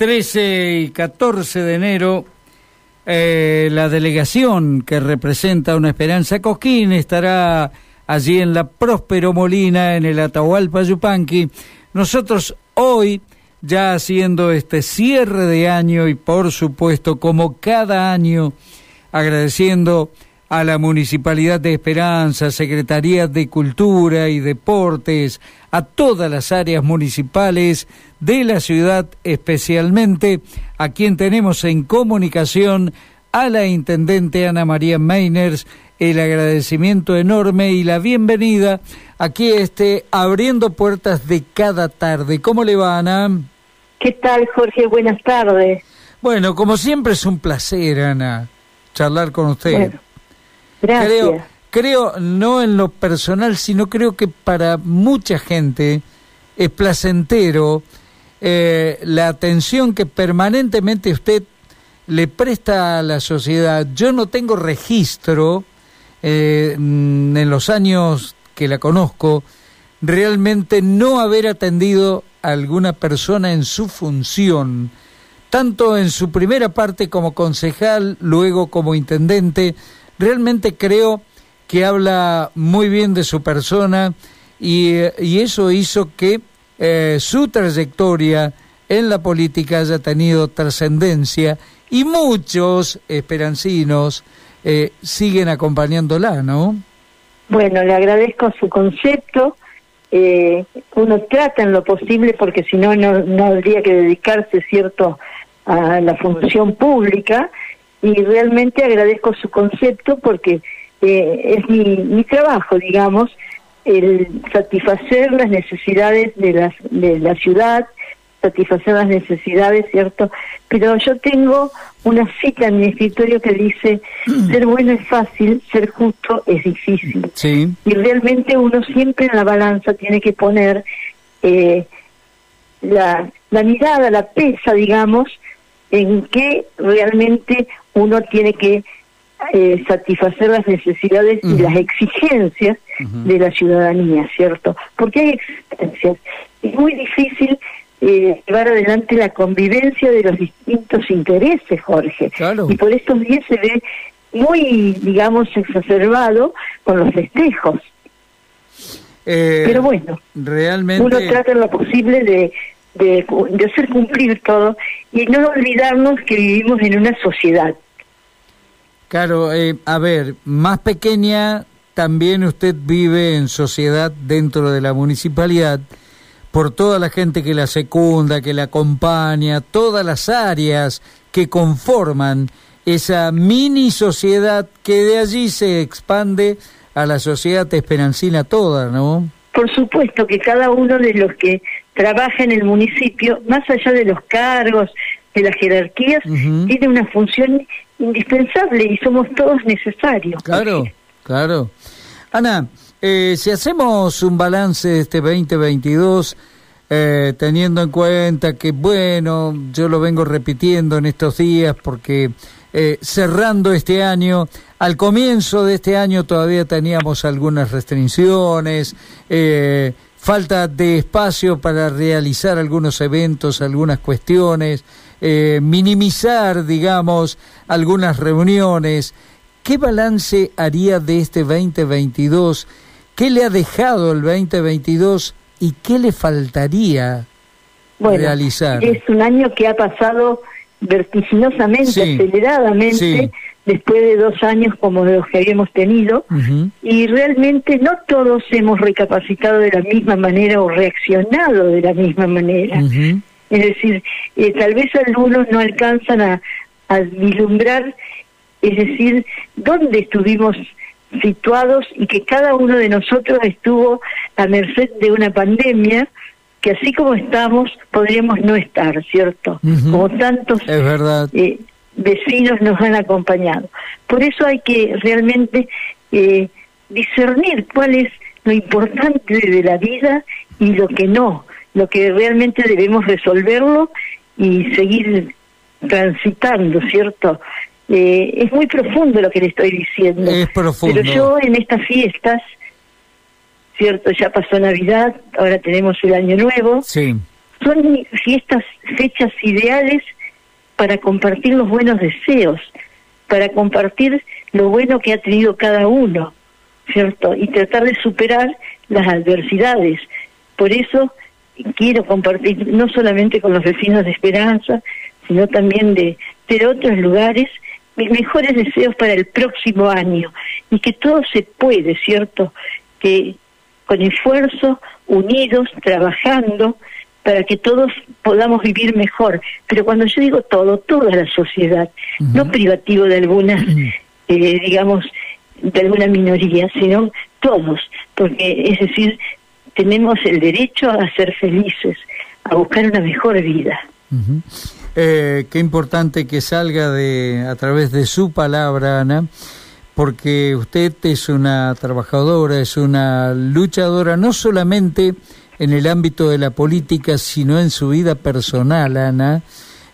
13 y 14 de enero, eh, la delegación que representa una Esperanza Cosquín estará allí en la Próspero Molina, en el Atahualpa Yupanqui. Nosotros hoy, ya haciendo este cierre de año y por supuesto como cada año, agradeciendo a la Municipalidad de Esperanza, Secretaría de Cultura y Deportes, a todas las áreas municipales de la ciudad, especialmente a quien tenemos en comunicación, a la Intendente Ana María Meiners, el agradecimiento enorme y la bienvenida aquí este abriendo puertas de cada tarde. ¿Cómo le va, Ana? ¿Qué tal, Jorge? Buenas tardes. Bueno, como siempre es un placer, Ana, charlar con usted. Gracias. Creo, no en lo personal, sino creo que para mucha gente es placentero eh, la atención que permanentemente usted le presta a la sociedad. Yo no tengo registro eh, en los años que la conozco, realmente no haber atendido a alguna persona en su función, tanto en su primera parte como concejal, luego como intendente, realmente creo que habla muy bien de su persona y, eso hizo que eh, su trayectoria en la política haya tenido trascendencia y muchos esperancinos eh, siguen acompañándola, ¿no? Bueno, le agradezco su concepto. Eh, uno trata en lo posible porque si no, no habría que dedicarse, ¿cierto?, a la función pública y realmente agradezco su concepto porque eh, es mi, mi trabajo, digamos, el satisfacer las necesidades de, las, de la ciudad, satisfacer las necesidades, ¿cierto? Pero yo tengo una cita en mi escritorio que dice, ser bueno es fácil, ser justo es difícil. Sí. Y realmente uno siempre en la balanza tiene que poner eh, la, la mirada, la pesa, digamos, en que realmente uno tiene que eh, satisfacer las necesidades y las exigencias de la ciudadanía, ¿cierto? Porque hay exigencias. Es muy difícil eh, llevar adelante la convivencia de los distintos intereses, Jorge. Y por estos días se ve muy, digamos, exacerbado con los festejos. Eh, Pero bueno, realmente... uno trata lo posible de, de, de hacer cumplir todo y no olvidarnos que vivimos en una sociedad. Claro, eh, a ver, más pequeña, también usted vive en sociedad dentro de la municipalidad, por toda la gente que la secunda, que la acompaña, todas las áreas que conforman esa mini sociedad que de allí se expande a la sociedad esperancina toda, ¿no? Por supuesto que cada uno de los que trabaja en el municipio, más allá de los cargos, de las jerarquías, tiene una función indispensable y somos todos necesarios. Claro, claro. Ana, eh, si hacemos un balance de este 2022, eh, teniendo en cuenta que, bueno, yo lo vengo repitiendo en estos días porque eh, cerrando este año, al comienzo de este año todavía teníamos algunas restricciones, eh, falta de espacio para realizar algunos eventos, algunas cuestiones, eh, minimizar, digamos, algunas reuniones. ¿Qué balance haría de este 2022? ¿Qué le ha dejado el 2022 y qué le faltaría realizar? Es un año que ha pasado vertiginosamente, aceleradamente, después de dos años como los que habíamos tenido, y realmente no todos hemos recapacitado de la misma manera o reaccionado de la misma manera. Es decir, eh, tal vez algunos no alcanzan a, a vislumbrar, es decir, dónde estuvimos situados y que cada uno de nosotros estuvo a merced de una pandemia que así como estamos podríamos no estar, ¿cierto? Como tantos es verdad. Eh, vecinos nos han acompañado. Por eso hay que realmente eh, discernir cuál es lo importante de la vida y lo que no, lo que realmente debemos resolverlo y seguir transitando, ¿cierto? Eh, es muy profundo lo que le estoy diciendo. Es profundo. Pero yo en estas fiestas, ¿cierto? Ya pasó Navidad, ahora tenemos el Año Nuevo. Sí. son fiestas, fechas ideales para compartir los buenos deseos, para compartir lo bueno que ha tenido cada uno, ¿cierto? Y tratar de superar las adversidades. Por eso quiero compartir no solamente con los vecinos de Esperanza, sino también de, de otros lugares, mis mejores deseos para el próximo año y que todo se puede, ¿cierto? Que con esfuerzo, unidos, trabajando, para que todos podamos vivir mejor. Pero cuando yo digo todo, toda la sociedad, no privativo de algunas, eh, digamos, de alguna minoría, sino todos, porque es decir, tenemos el derecho a ser felices, a buscar una mejor vida. eh, qué importante que salga de a través de su palabra, Ana, porque usted es una trabajadora, es una luchadora, no solamente en el ámbito de la política, sino en su vida personal, Ana,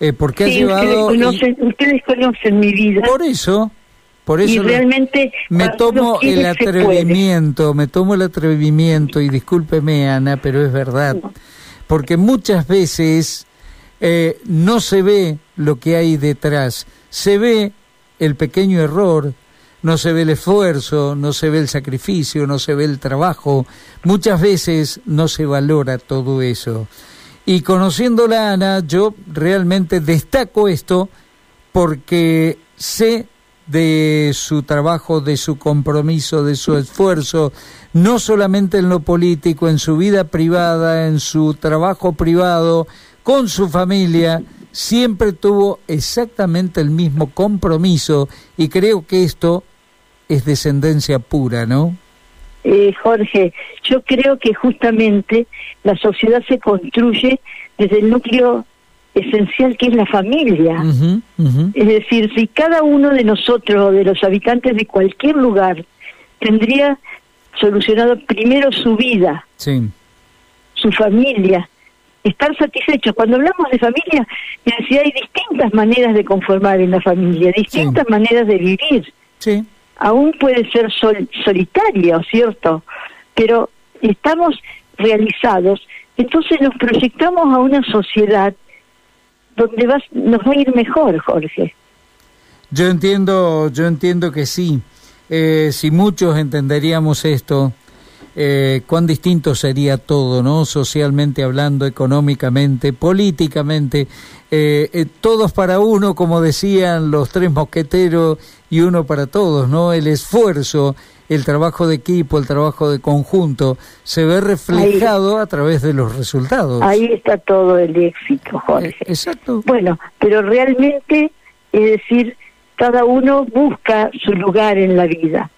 eh, porque ha llevado... Ustedes conocen, mi vida. Por eso, por eso realmente me tomo el atrevimiento, me tomo el atrevimiento, y discúlpeme, Ana, pero es verdad, porque muchas veces eh, no se ve lo que hay detrás, se ve el pequeño error, no se ve el esfuerzo, no se ve el sacrificio, no se ve el trabajo. Muchas veces no se valora todo eso. Y conociéndola a Ana, yo realmente destaco esto porque sé de su trabajo, de su compromiso, de su esfuerzo, no solamente en lo político, en su vida privada, en su trabajo privado, con su familia, siempre tuvo exactamente el mismo compromiso y creo que esto es descendencia pura, ¿no? Eh, Jorge, yo creo que justamente la sociedad se construye desde el núcleo esencial que es la familia. Es decir, si cada uno de nosotros, de los habitantes de cualquier lugar, tendría solucionado primero su vida, su familia, estar satisfechos. Cuando hablamos de familia, si hay distintas maneras de conformar en la familia, distintas maneras de vivir. Sí aún puede ser solitario, ¿cierto? Pero estamos realizados, entonces nos proyectamos a una sociedad donde vas, nos va a ir mejor, Jorge. Yo entiendo, yo entiendo que sí. Eh, si muchos entenderíamos esto, eh, cuán distinto sería todo, ¿no? Socialmente hablando, económicamente, políticamente, eh, eh, todos para uno, como decían los tres mosqueteros, y uno para todos, ¿no? El esfuerzo, el trabajo de equipo, el trabajo de conjunto, se ve reflejado a través de los resultados. Ahí está todo el éxito, Jorge. exacto. Bueno, pero realmente, es decir, cada uno busca su lugar en la vida,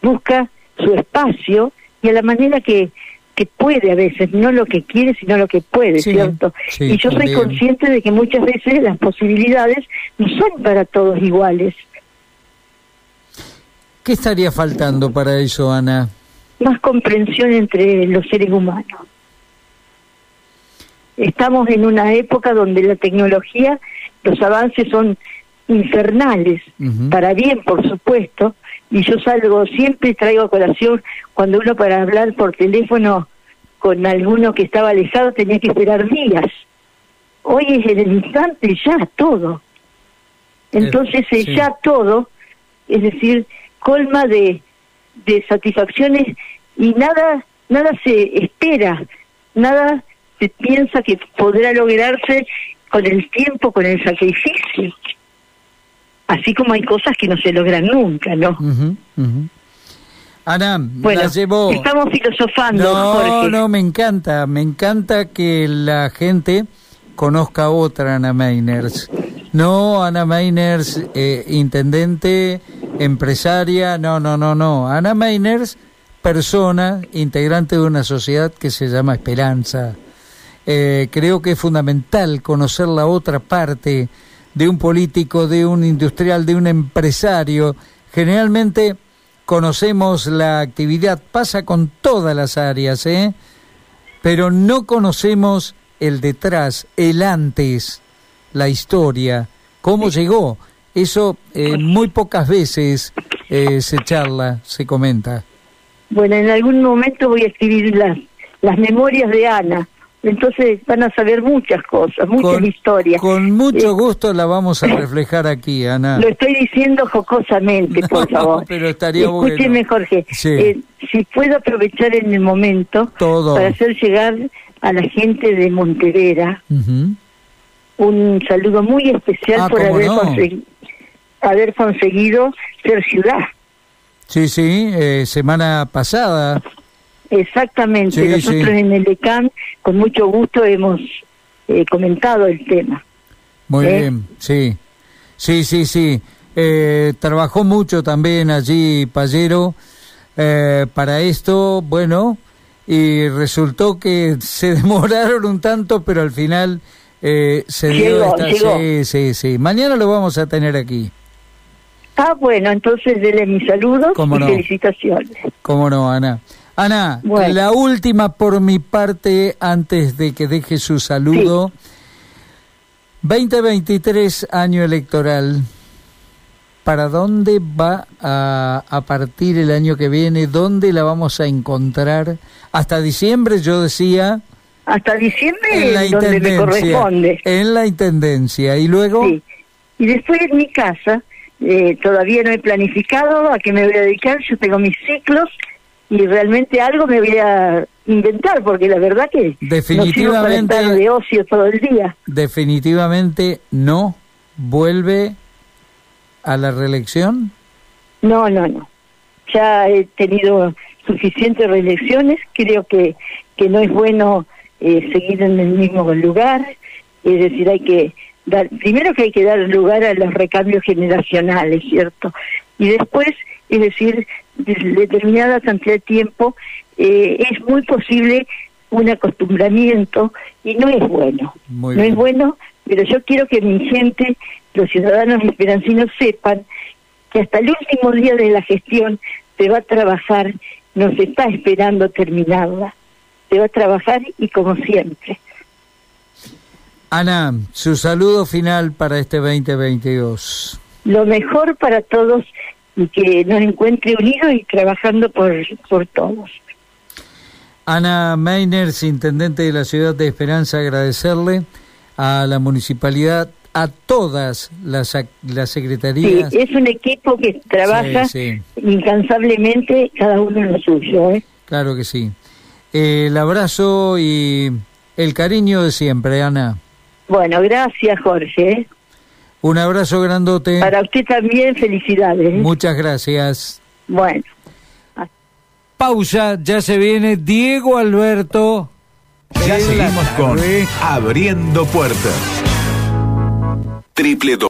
busca su espacio y a la manera que, que puede a veces, no lo que quiere, sino lo que puede, ¿cierto? y yo soy consciente de que muchas veces las posibilidades no son para todos iguales. ¿Qué estaría faltando para eso, Ana? Más comprensión entre los seres humanos. Estamos en una época donde la tecnología, los avances son infernales, para bien, por supuesto, y yo salgo, siempre traigo a colación cuando uno para hablar por teléfono con alguno que estaba alejado tenía que esperar días. Hoy es en el instante ya todo. Entonces ya todo, es decir, colma de, de satisfacciones y nada, nada se espera, nada se piensa que podrá lograrse con el tiempo, con el sacrificio así como hay cosas que no se logran nunca, ¿no? Ana, bueno, llevo... estamos filosofando. No, no, me encanta, me encanta que la gente conozca otra Ana Meiners. No, Ana Meiners, eh, intendente, empresaria, no, no, no, no. Ana Meiners, persona, integrante de una sociedad que se llama Esperanza. Eh, creo que es fundamental conocer la otra parte de un político, de un industrial, de un empresario. Generalmente conocemos la actividad, pasa con todas las áreas, ¿eh? pero no conocemos el detrás, el antes, la historia, cómo llegó. Eso eh, muy pocas veces eh, se charla, se comenta. Bueno, en algún momento voy a escribir las, las memorias de Ana, Entonces van a saber muchas cosas, muchas historias. Con mucho eh, gusto la vamos a reflejar aquí, Ana. Lo estoy diciendo jocosamente, por favor. Pero estaría Escúcheme, Jorge. Eh, si puedo aprovechar en el momento para hacer llegar a la gente de Montevera un saludo muy especial ah, por haber, haber conseguido ser ciudad. Sí, sí, eh, semana pasada. Exactamente, nosotros en el ECAN con mucho gusto hemos eh, comentado el tema. Muy ¿Eh? bien, sí, sí, sí, sí. trabajó mucho también allí Pallero para esto, bueno, y resultó que se demoraron un tanto, pero al final se dio esta... Sí, sí, sí. Mañana lo vamos a tener aquí. Ah, bueno, entonces dele mis saludos y felicitaciones. Cómo no, Ana. Ana, la última por mi parte antes de que deje su saludo. 2023, año electoral. ¿Para dónde va a, a, partir el año que viene? ¿Dónde la vamos a encontrar? Hasta diciembre, yo decía. Hasta diciembre en la donde me corresponde. En la intendencia. ¿Y luego? Sí. Y después en mi casa eh, todavía no he planificado a qué me voy a dedicar, yo tengo mis ciclos y realmente algo me voy a inventar, porque la verdad que definitivamente no de ocio todo el día. Definitivamente no vuelve a la reelección. No, no, no. Ya he tenido suficientes reelecciones, creo que que no es bueno eh, seguir en el mismo lugar, es decir, hay que primero que hay que dar lugar a los recambios generacionales, ¿cierto? Y después, es decir, determinada cantidad de tiempo, eh, es muy posible un acostumbramiento y no es bueno. no es bueno, pero yo quiero que mi gente, los ciudadanos esperancinos, sepan que hasta el último día de la gestión se va a trabajar, nos está esperando terminarla, se va a trabajar y como siempre. Ana, su saludo final para este 2022. Lo mejor para todos y que nos encuentre unidos y trabajando por, por todos. Ana Meiners, intendente de la ciudad de Esperanza, agradecerle a la municipalidad, a todas las, las secretarías. Sí, es un equipo que trabaja incansablemente, cada uno en lo suyo. ¿eh? Claro que sí. El abrazo y el cariño de siempre, Ana. Bueno, gracias Jorge. Un abrazo grandote. Para usted también, felicidades. Muchas gracias. Bueno. Pausa, ya se viene Diego Alberto. Ya seguimos con Abriendo Puertas. Triple